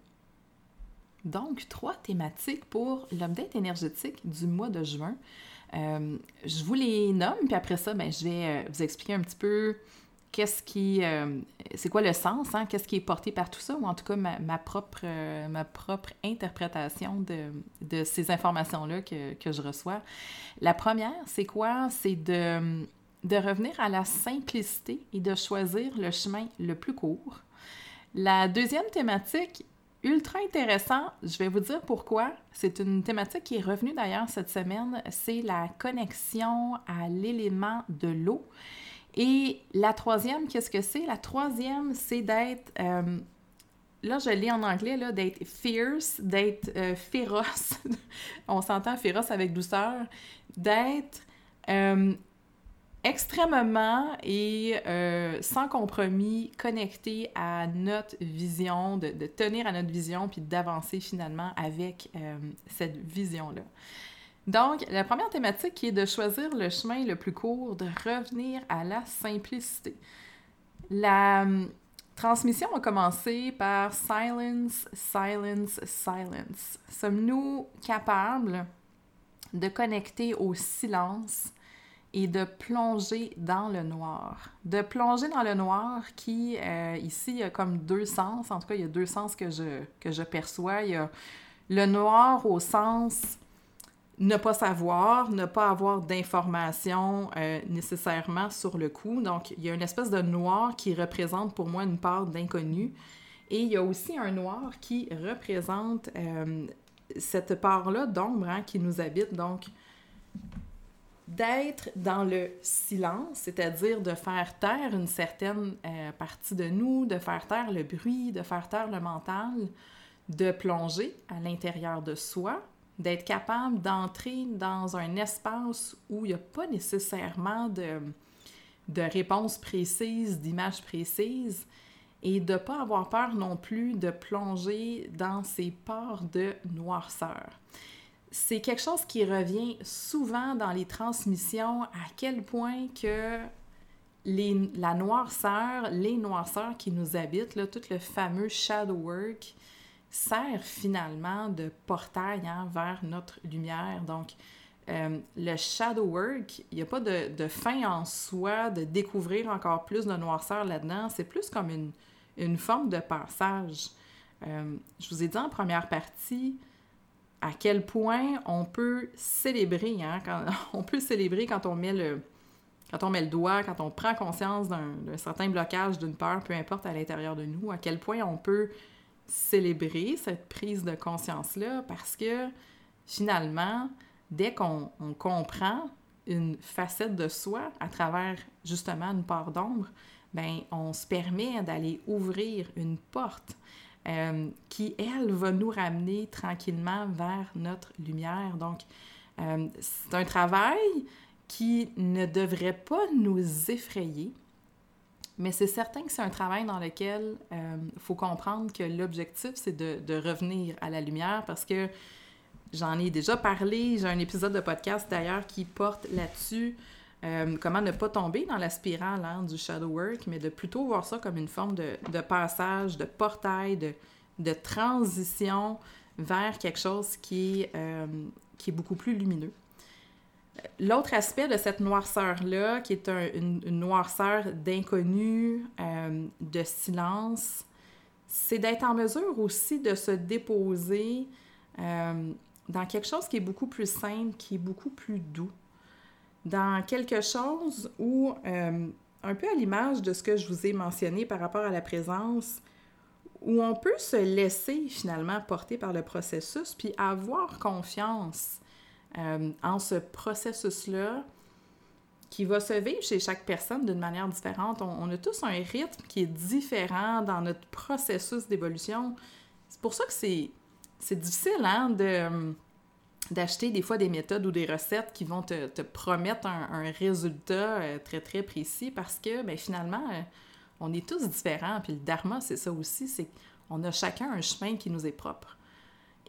Speaker 1: Donc, trois thématiques pour l'update énergétique du mois de juin. Euh, je vous les nomme, puis après ça, ben, je vais euh, vous expliquer un petit peu qu'est-ce qui. Euh, c'est quoi le sens, hein? qu'est-ce qui est porté par tout ça, ou en tout cas ma, propre, ma propre interprétation de, ces informations-là que, que, je reçois. La première, c'est quoi? C'est de, de revenir à la simplicité et de choisir le chemin le plus court. La deuxième thématique, ultra intéressant. Je vais vous dire pourquoi. C'est une thématique qui est revenue d'ailleurs cette semaine. C'est la connexion à l'élément de l'eau. Et la troisième, qu'est-ce que c'est? La troisième, c'est d'être, euh, là je lis en anglais, d'être fierce, d'être euh, féroce. *laughs* On s'entend féroce avec douceur. D'être euh, extrêmement et sans compromis connecté à notre vision, de, tenir à notre vision, puis d'avancer finalement avec cette vision-là. Donc, la première thématique qui est de choisir le chemin le plus court, de revenir à la simplicité. La hum, transmission a commencé par silence, silence, silence. Sommes-nous capables de connecter au silence et de plonger dans le noir? De plonger dans le noir qui, euh, ici, a comme deux sens. En tout cas, il y a deux sens que je, que je perçois. Il y a le noir au sens ne pas savoir, ne pas avoir d'informations euh, nécessairement sur le coup. Donc, il y a une espèce de noir qui représente pour moi une part d'inconnu. Et il y a aussi un noir qui représente euh, cette part-là d'ombre hein, qui nous habite. Donc, d'être dans le silence, c'est-à-dire de faire taire une certaine euh, partie de nous, de faire taire le bruit, de faire taire le mental, de plonger à l'intérieur de soi, d'être capable d'entrer dans un espace où il n'y a pas nécessairement de, de réponses précises, d'images précises, et de ne pas avoir peur non plus de plonger dans ces parts de noirceur. C'est quelque chose qui revient souvent dans les transmissions, à quel point que les, la noirceur, les noirceurs qui nous habitent, là, tout le fameux shadow work, sert finalement de portail hein, vers notre lumière. Donc, euh, le shadow work, il n'y a pas de, fin en soi de découvrir encore plus de noirceur là-dedans. C'est plus comme une, une, forme de passage. Euh, je vous ai dit en première partie, à quel point on peut célébrer, hein, quand, *laughs* on peut célébrer quand on met le, quand on met le doigt, quand on prend conscience d'un certain blocage, d'une peur, peu importe à l'intérieur de nous, à quel point on peut célébrer cette prise de conscience-là, parce que finalement, dès qu'on comprend une facette de soi à travers justement une part d'ombre, ben on se permet d'aller ouvrir une porte euh, qui, elle, va nous ramener tranquillement vers notre lumière. Donc, euh, c'est un travail qui ne devrait pas nous effrayer, Mais c'est certain que c'est un travail dans lequel il euh, faut comprendre que l'objectif, c'est de, revenir à la lumière parce que j'en ai déjà parlé. J'ai un épisode de podcast d'ailleurs qui porte là-dessus. Euh, comment ne pas tomber dans la spirale hein, du shadow work, mais de plutôt voir ça comme une forme de, passage, de portail, de, transition vers quelque chose qui, euh, qui est beaucoup plus lumineux. L'autre aspect de cette noirceur-là, qui est une, noirceur d'inconnu, euh, de silence, c'est d'être en mesure aussi de se déposer euh, dans quelque chose qui est beaucoup plus simple, qui est beaucoup plus doux, dans quelque chose où, euh, un peu à l'image de ce que je vous ai mentionné par rapport à la présence, où on peut se laisser finalement porter par le processus, puis avoir confiance euh, en ce processus-là qui va se vivre chez chaque personne d'une manière différente. On, a tous un rythme qui est différent dans notre processus d'évolution. C'est pour ça que c'est, difficile hein, de, d'acheter des fois des méthodes ou des recettes qui vont te, promettre un, résultat euh, très, très précis parce que ben, finalement, euh, on est tous différents. Puis le dharma, c'est ça aussi, c'est qu'on a chacun un chemin qui nous est propre.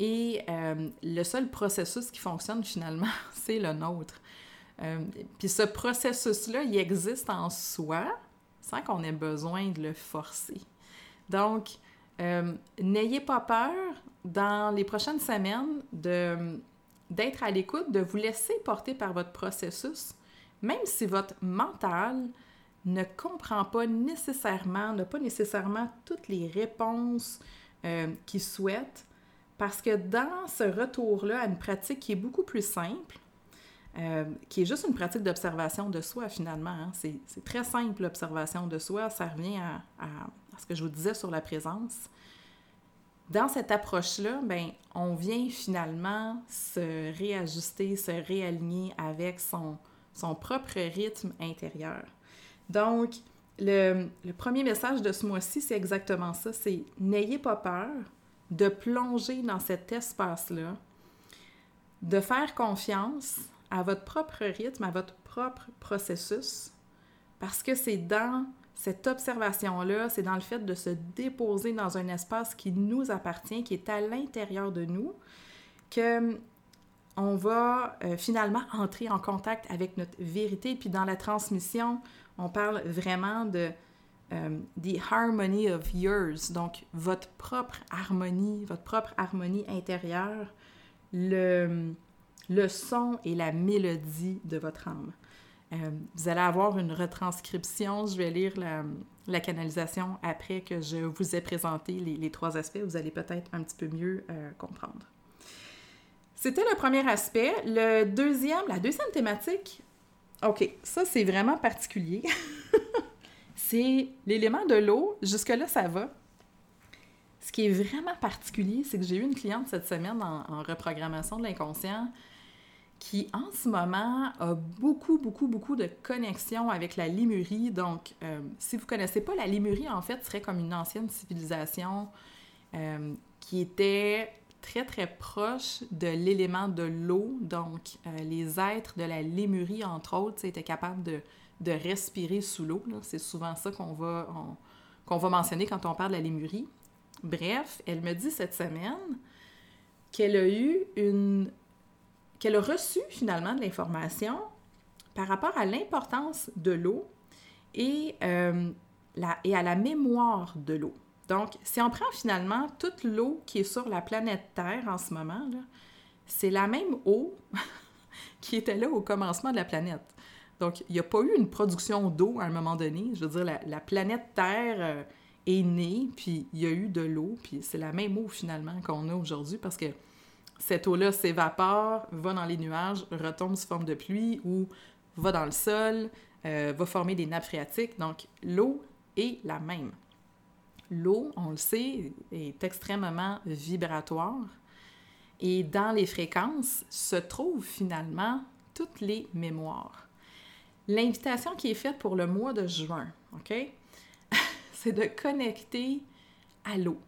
Speaker 1: Et euh, le seul processus qui fonctionne finalement, *laughs* c'est le nôtre. Euh, puis ce processus-là, il existe en soi sans qu'on ait besoin de le forcer. Donc, euh, n'ayez pas peur dans les prochaines semaines d'être à l'écoute, de vous laisser porter par votre processus, même si votre mental ne comprend pas nécessairement, n'a pas nécessairement toutes les réponses qu'il souhaite parce que dans ce retour-là à une pratique qui est beaucoup plus simple, euh, qui est juste une pratique d'observation de soi finalement, hein, c'est très simple l'observation de soi, ça revient à, ce que je vous disais sur la présence. Dans cette approche-là, ben, on vient finalement se réajuster, se réaligner avec son, son propre rythme intérieur. Donc, le, le premier message de ce mois-ci, c'est exactement ça, c'est n'ayez pas peur, de plonger dans cet espace-là, de faire confiance à votre propre rythme, à votre propre processus, parce que c'est dans cette observation-là, c'est dans le fait de se déposer dans un espace qui nous appartient, qui est à l'intérieur de nous, que on va euh, finalement entrer en contact avec notre vérité. Puis dans la transmission, on parle vraiment de euh, the harmony of yours, donc votre propre harmonie, votre propre harmonie intérieure, le, le son et la mélodie de votre âme. Euh, vous allez avoir une retranscription, je vais lire la, la, canalisation après que je vous ai présenté les, les trois aspects, vous allez peut-être un petit peu mieux euh, comprendre. C'était le premier aspect. Le deuxième, la deuxième thématique, OK, ça c'est vraiment particulier. *laughs* c'est l'élément de l'eau. Jusque-là, ça va. Ce qui est vraiment particulier, c'est que j'ai eu une cliente cette semaine en, reprogrammation de l'inconscient qui, en ce moment, a beaucoup, beaucoup, beaucoup de connexions avec la Limurie. Donc, euh, si vous ne connaissez pas, la Limurie, en fait, serait comme une ancienne civilisation euh, qui était très, très proche de l'élément de l'eau. Donc, euh, les êtres de la Lémurie, entre autres, étaient capables de de respirer sous l'eau. C'est souvent ça qu'on va, va mentionner quand on parle de la lémurie. Bref, elle me dit cette semaine qu'elle a eu une. qu'elle a reçu finalement de l'information par rapport à l'importance de l'eau et, euh, et à la mémoire de l'eau. Donc, si on prend finalement toute l'eau qui est sur la planète Terre en ce moment, c'est la même eau *laughs* qui était là au commencement de la planète. Donc, il n'y a pas eu une production d'eau à un moment donné. Je veux dire, la, planète Terre euh, est née, puis il y a eu de l'eau, puis c'est la même eau finalement qu'on a aujourd'hui parce que cette eau-là s'évapore, va dans les nuages, retombe sous forme de pluie ou va dans le sol, euh, va former des nappes phréatiques. Donc, l'eau est la même. L'eau, on le sait, est extrêmement vibratoire. Et dans les fréquences se trouvent finalement toutes les mémoires. L'invitation qui est faite pour le mois de juin, OK? *laughs* c'est de connecter à l'eau.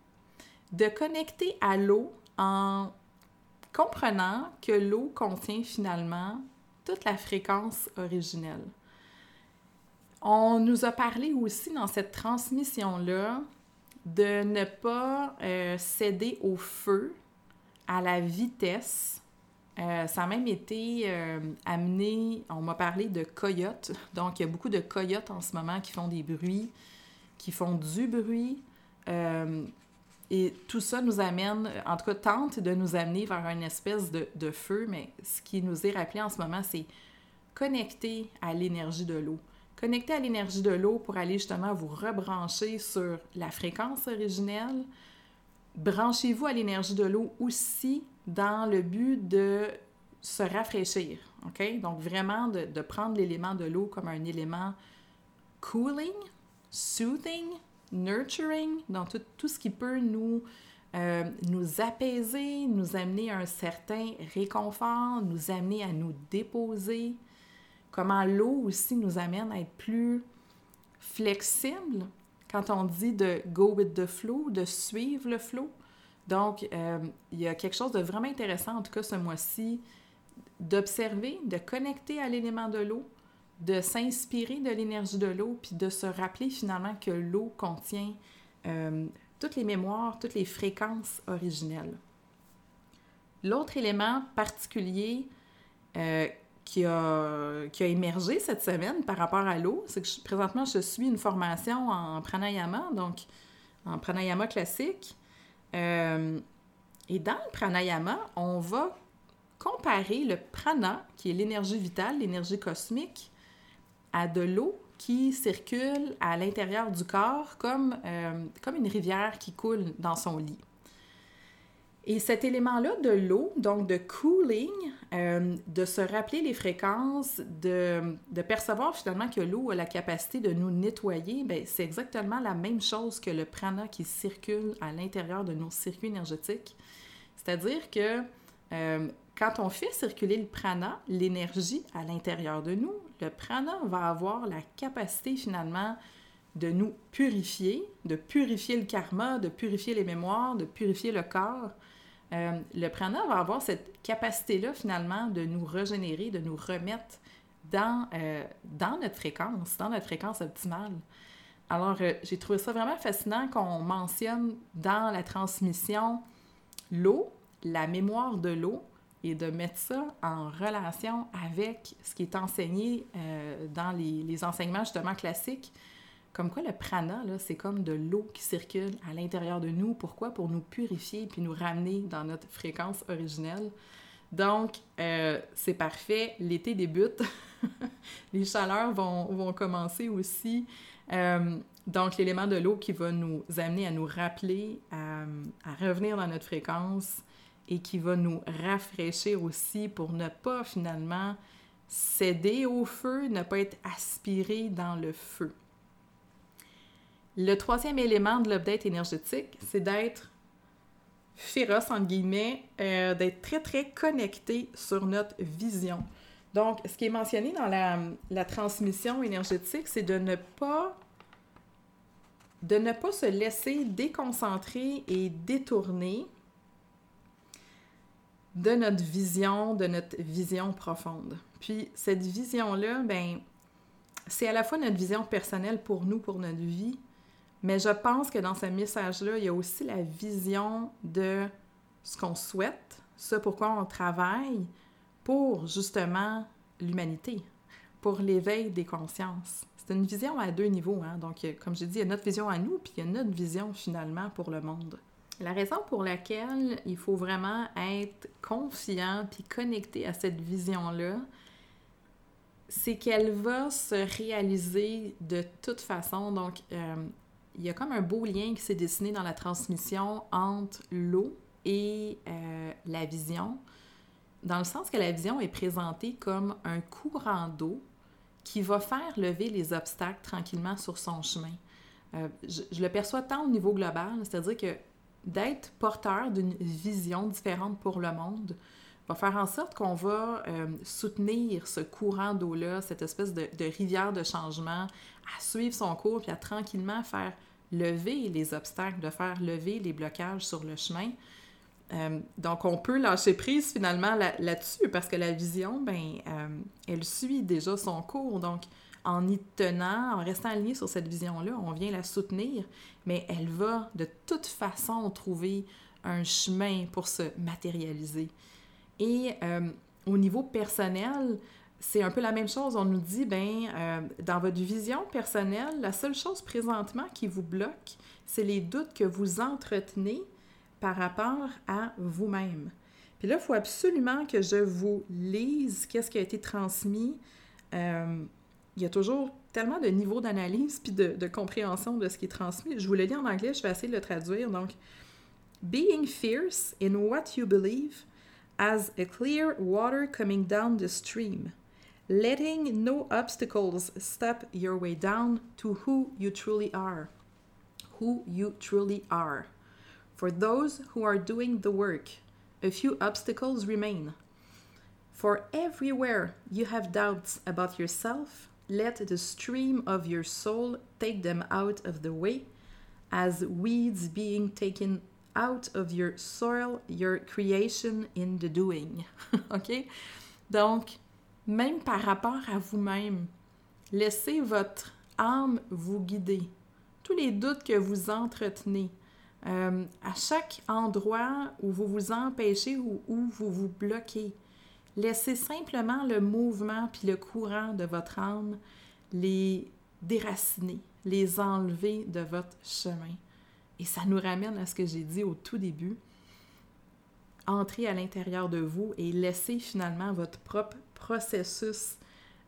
Speaker 1: De connecter à l'eau en comprenant que l'eau contient finalement toute la fréquence originelle. On nous a parlé aussi dans cette transmission-là de ne pas euh, céder au feu, à la vitesse. Euh, ça a même été euh, amené, on m'a parlé de coyotes. Donc, il y a beaucoup de coyotes en ce moment qui font des bruits, qui font du bruit. et tout ça nous amène, en tout cas, tente de nous amener vers une espèce de, de feu. Mais ce qui nous est rappelé en ce moment, c'est connecter à l'énergie de l'eau. Connectez à l'énergie de l'eau pour aller justement vous rebrancher sur la fréquence originelle. Branchez-vous à l'énergie de l'eau aussi dans le but de se rafraîchir. OK? Donc, vraiment de, prendre l'élément de l'eau comme un élément cooling, soothing, nurturing, dans tout, tout ce qui peut nous, euh, nous apaiser, nous amener à un certain réconfort, nous amener à nous déposer, comment l'eau aussi nous amène à être plus flexible quand on dit de go with the flow, de suivre le flow. Donc, euh, il y a quelque chose de vraiment intéressant, en tout cas ce mois-ci, d'observer, de connecter à l'élément de l'eau, de s'inspirer de l'énergie de l'eau, puis de se rappeler finalement que l'eau contient euh, toutes les mémoires, toutes les fréquences originelles. L'autre élément particulier euh, qui a, qui a émergé cette semaine par rapport à l'eau, c'est que présentement, je suis une formation en pranayama, donc en pranayama classique. Euh, et dans le pranayama, on va comparer le prana, qui est l'énergie vitale, l'énergie cosmique, à de l'eau qui circule à l'intérieur du corps comme, euh, comme une rivière qui coule dans son lit. Et cet élément-là de l'eau, donc de cooling, euh, de se rappeler les fréquences, de, de percevoir finalement que l'eau a la capacité de nous nettoyer, ben, c'est exactement la même chose que le prana qui circule à l'intérieur de nos circuits énergétiques. C'est-à-dire que euh, quand on fait circuler le prana, l'énergie à l'intérieur de nous, le prana va avoir la capacité finalement de nous purifier, de purifier le karma, de purifier les mémoires, de purifier le corps, euh, le prana va avoir cette capacité-là, finalement, de nous régénérer, de nous remettre dans, euh, dans notre fréquence, dans notre fréquence optimale. Alors, euh, j'ai trouvé ça vraiment fascinant qu'on mentionne dans la transmission l'eau, la mémoire de l'eau, et de mettre ça en relation avec ce qui est enseigné dans les, les enseignements justement classiques comme quoi le prana, c'est comme de l'eau qui circule à l'intérieur de nous. Pourquoi? Pour nous purifier puis nous ramener dans notre fréquence originelle. Donc, euh, c'est parfait. L'été débute. *laughs* Les chaleurs vont, vont commencer aussi. Euh, donc, l'élément de l'eau qui va nous amener à nous rappeler, à, à, revenir dans notre fréquence et qui va nous rafraîchir aussi pour ne pas finalement céder au feu, ne pas être aspiré dans le feu. Le troisième élément de l'update énergétique, c'est d'être féroce, entre guillemets, euh, d'être très, très connecté sur notre vision. Donc, ce qui est mentionné dans la, la transmission énergétique, c'est de ne pas de ne pas se laisser déconcentrer et détourner de notre vision, de notre vision profonde. Puis cette vision-là, ben, c'est à la fois notre vision personnelle pour nous, pour notre vie, mais je pense que dans ce message-là, il y a aussi la vision de ce qu'on souhaite, ce pourquoi on travaille pour justement l'humanité, pour l'éveil des consciences. C'est une vision à deux niveaux. Hein? Donc, comme j'ai dit, il y a notre vision à nous, puis il y a notre vision finalement pour le monde. La raison pour laquelle il faut vraiment être confiant puis connecté à cette vision-là, c'est qu'elle va se réaliser de toute façon. Donc, euh, il y a comme un beau lien qui s'est dessiné dans la transmission entre l'eau et euh, la vision, dans le sens que la vision est présentée comme un courant d'eau qui va faire lever les obstacles tranquillement sur son chemin. Euh, je, le perçois tant au niveau global, c'est-à-dire que d'être porteur d'une vision différente pour le monde va faire en sorte qu'on va euh, soutenir ce courant d'eau-là, cette espèce de, de, rivière de changement, à suivre son cours, puis à tranquillement faire lever les obstacles, de faire lever les blocages sur le chemin. Euh, donc, on peut lâcher prise finalement là-dessus parce que la vision, ben, euh, elle suit déjà son cours. Donc, en y tenant, en restant aligné sur cette vision-là, on vient la soutenir, mais elle va de toute façon trouver un chemin pour se matérialiser. Et euh, au niveau personnel, c'est un peu la même chose. On nous dit, ben, euh, dans votre vision personnelle, la seule chose présentement qui vous bloque, c'est les doutes que vous entretenez par rapport à vous-même. Puis là, il faut absolument que je vous lise qu'est-ce qui a été transmis. Euh, il y a toujours tellement de niveaux d'analyse puis de, de, compréhension de ce qui est transmis. Je vous le lis en anglais, je vais essayer de le traduire. Donc, Being fierce in what you believe as a clear water coming down the stream, letting no obstacles stop your way down to who you truly are. Who you truly are. For those who are doing the work, a few obstacles remain. For everywhere you have doubts about yourself, let the stream of your soul take them out of the way, as weeds being taken out of your soil, your creation in the doing. *laughs* OK? Donc, même par rapport à vous-même, laissez votre âme vous guider. Tous les doutes que vous entretenez, euh, à chaque endroit où vous vous empêchez ou où vous vous bloquez, laissez simplement le mouvement puis le courant de votre âme les déraciner, les enlever de votre chemin. Et ça nous ramène à ce que j'ai dit au tout début. Entrez à l'intérieur de vous et laissez finalement votre propre processus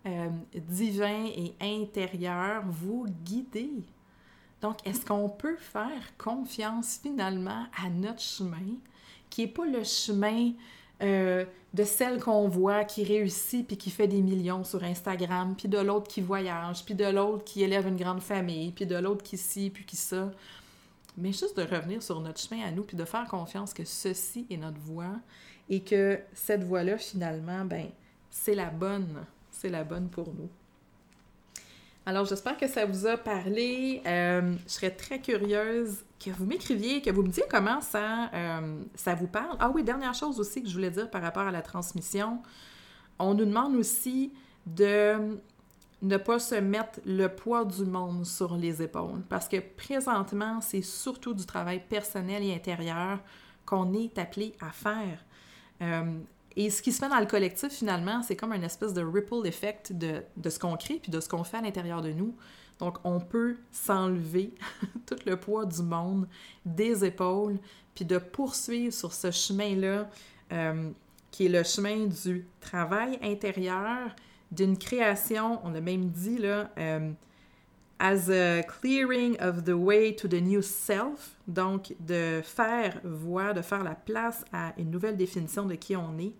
Speaker 1: euh, divin et intérieur vous guider. Donc, est-ce qu'on peut faire confiance finalement à notre chemin, qui n'est pas le chemin euh, de celle qu'on voit qui réussit puis qui fait des millions sur Instagram, puis de l'autre qui voyage, puis de l'autre qui élève une grande famille, puis de l'autre qui ci, puis qui ça. Mais juste de revenir sur notre chemin à nous, puis de faire confiance que ceci est notre voie et que cette voie-là, finalement, ben, c'est la bonne. C'est la bonne pour nous. Alors, j'espère que ça vous a parlé. Euh, je serais très curieuse que vous m'écriviez, que vous me disiez comment ça, euh, ça vous parle. Ah oui, dernière chose aussi que je voulais dire par rapport à la transmission. On nous demande aussi de ne pas se mettre le poids du monde sur les épaules. Parce que présentement, c'est surtout du travail personnel et intérieur qu'on est appelé à faire. Euh, et ce qui se fait dans le collectif, finalement, c'est comme une espèce de ripple effect de, de ce qu'on crée puis de ce qu'on fait à l'intérieur de nous. Donc, on peut s'enlever *laughs* tout le poids du monde des épaules puis de poursuivre sur ce chemin-là euh, qui est le chemin du travail intérieur, d'une création, on a même dit là, euh, as a clearing of the way to the new self, donc de faire voix, de faire la place à une nouvelle définition de qui on est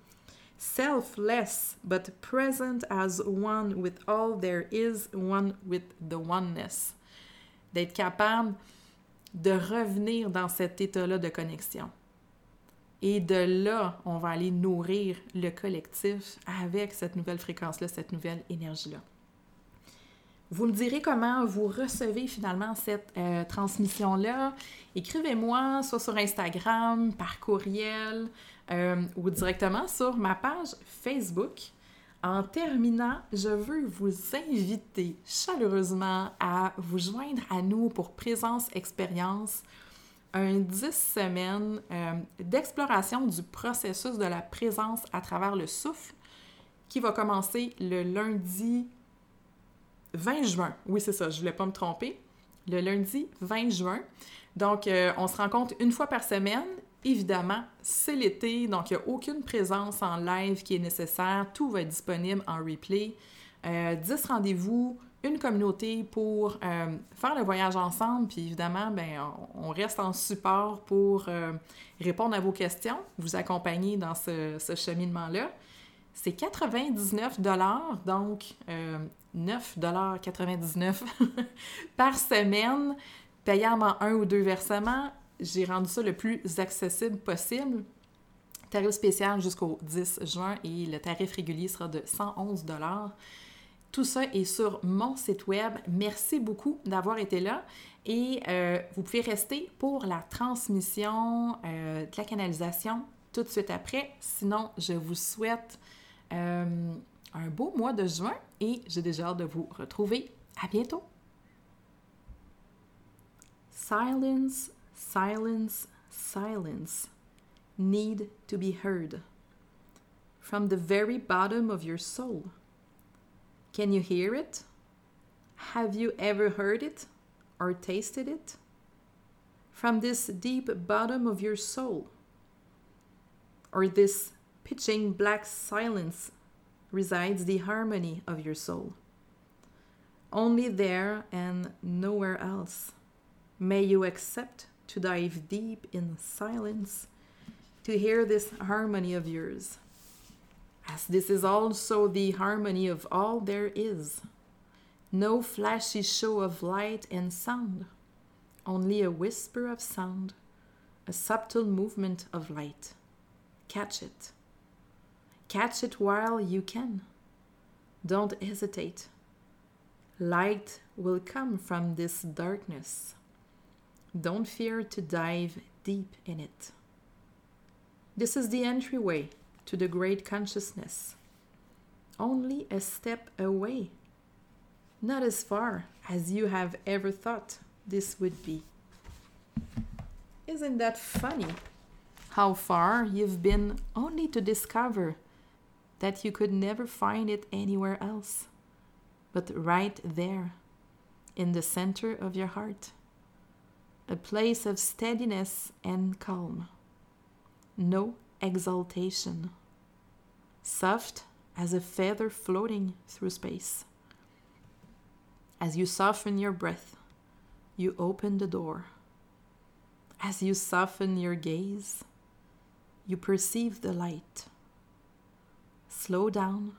Speaker 1: selfless, but present as one with all there is, one with the oneness. D'être capable de revenir dans cet état-là de connexion. Et de là, on va aller nourrir le collectif avec cette nouvelle fréquence-là, cette nouvelle énergie-là. Vous me direz comment vous recevez finalement cette euh, transmission-là. Écrivez-moi soit sur Instagram, par courriel, euh, ou directement sur ma page Facebook. En terminant, je veux vous inviter chaleureusement à vous joindre à nous pour Présence Expérience, un 10 semaines euh, d'exploration du processus de la présence à travers le souffle qui va commencer le lundi 20 juin. Oui, c'est ça, je voulais pas me tromper. Le lundi 20 juin. Donc, euh, on se rencontre une fois par semaine Évidemment, c'est l'été, donc il n'y a aucune présence en live qui est nécessaire. Tout va être disponible en replay. 10 euh, rendez-vous, une communauté pour euh, faire le voyage ensemble. Puis évidemment, ben, on, reste en support pour euh, répondre à vos questions, vous accompagner dans ce, cheminement-là. C'est 99 donc 9,99 *laughs* par semaine, payable en un ou deux versements j'ai rendu ça le plus accessible possible. Tarif spécial jusqu'au 10 juin et le tarif régulier sera de 111 Tout ça est sur mon site web. Merci beaucoup d'avoir été là et euh, vous pouvez rester pour la transmission euh, de la canalisation tout de suite après. Sinon, je vous souhaite euh, un beau mois de juin et j'ai déjà hâte de vous retrouver. À bientôt! Silence, silence, silence need to be heard from the very bottom of your soul. Can you hear it? Have you ever heard it or tasted it? From this deep bottom of your soul, or this pitching black silence resides the harmony of your soul. Only there and nowhere else may you accept to dive deep in silence to hear this harmony of yours, as this is also the harmony of all there is. No flashy show of light and sound, only a whisper of sound, a subtle movement of light. Catch it. Catch it while you can. Don't hesitate. Light will come from this darkness. Don't fear to dive deep in it. This is the entryway to the great consciousness. Only a step away, not as far as you have ever thought this would be. Isn't that funny? How far you've been only to discover that you could never find it anywhere else, but right there, in the center of your heart, a place of steadiness and calm no exaltation, soft as a feather floating through space. As you soften your breath, you open the door. As you soften your gaze, you perceive the light. Slow down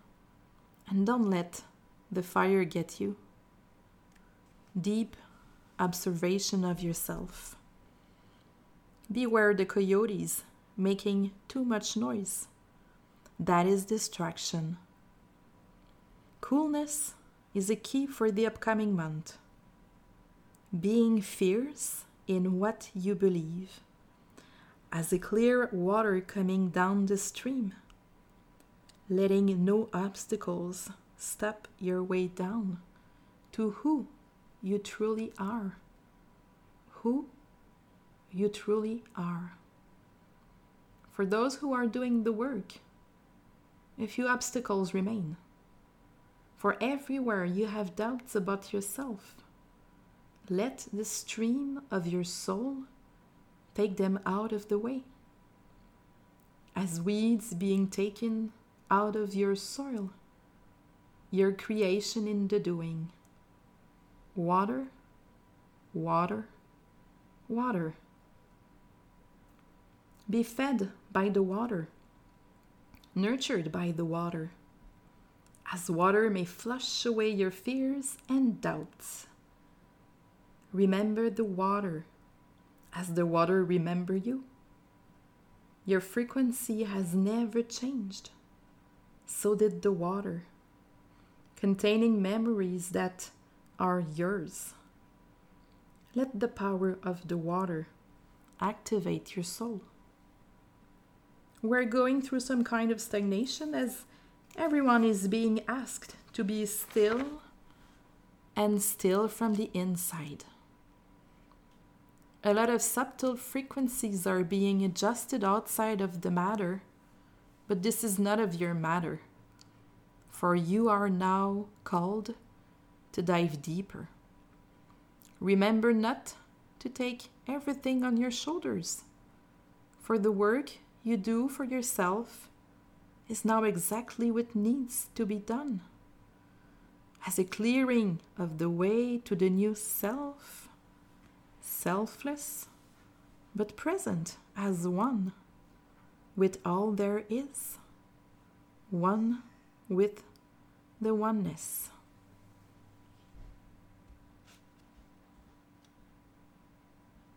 Speaker 1: and don't let the fire get you. Deep observation of yourself. Beware the coyotes making too much noise. That is distraction. Coolness is a key for the upcoming month. Being fierce in what you believe, as a clear water coming down the stream, letting no obstacles stop your way down to who you truly are. Who you truly are for those who are doing the work, a few obstacles remain. For everywhere you have doubts about yourself, let the stream of your soul take them out of the way. As weeds being taken out of your soil, your creation in the doing. Water, water, water. Be fed by the water, nurtured by the water, as water may flush away your fears and doubts. Remember the water, as the water remember you. Your frequency has never changed. So did the water, containing memories that are yours. Let the power of the water activate your soul we're going through some kind of stagnation as everyone is being asked to be still and still from the inside. A lot of subtle frequencies are being adjusted outside of the matter, but this is not of your matter, for you are now called to dive deeper. Remember not to take everything on your shoulders, for the work you do for yourself is now exactly what needs to be done. As a clearing of the way to the new self, selfless but present as one with all there is, one with the oneness.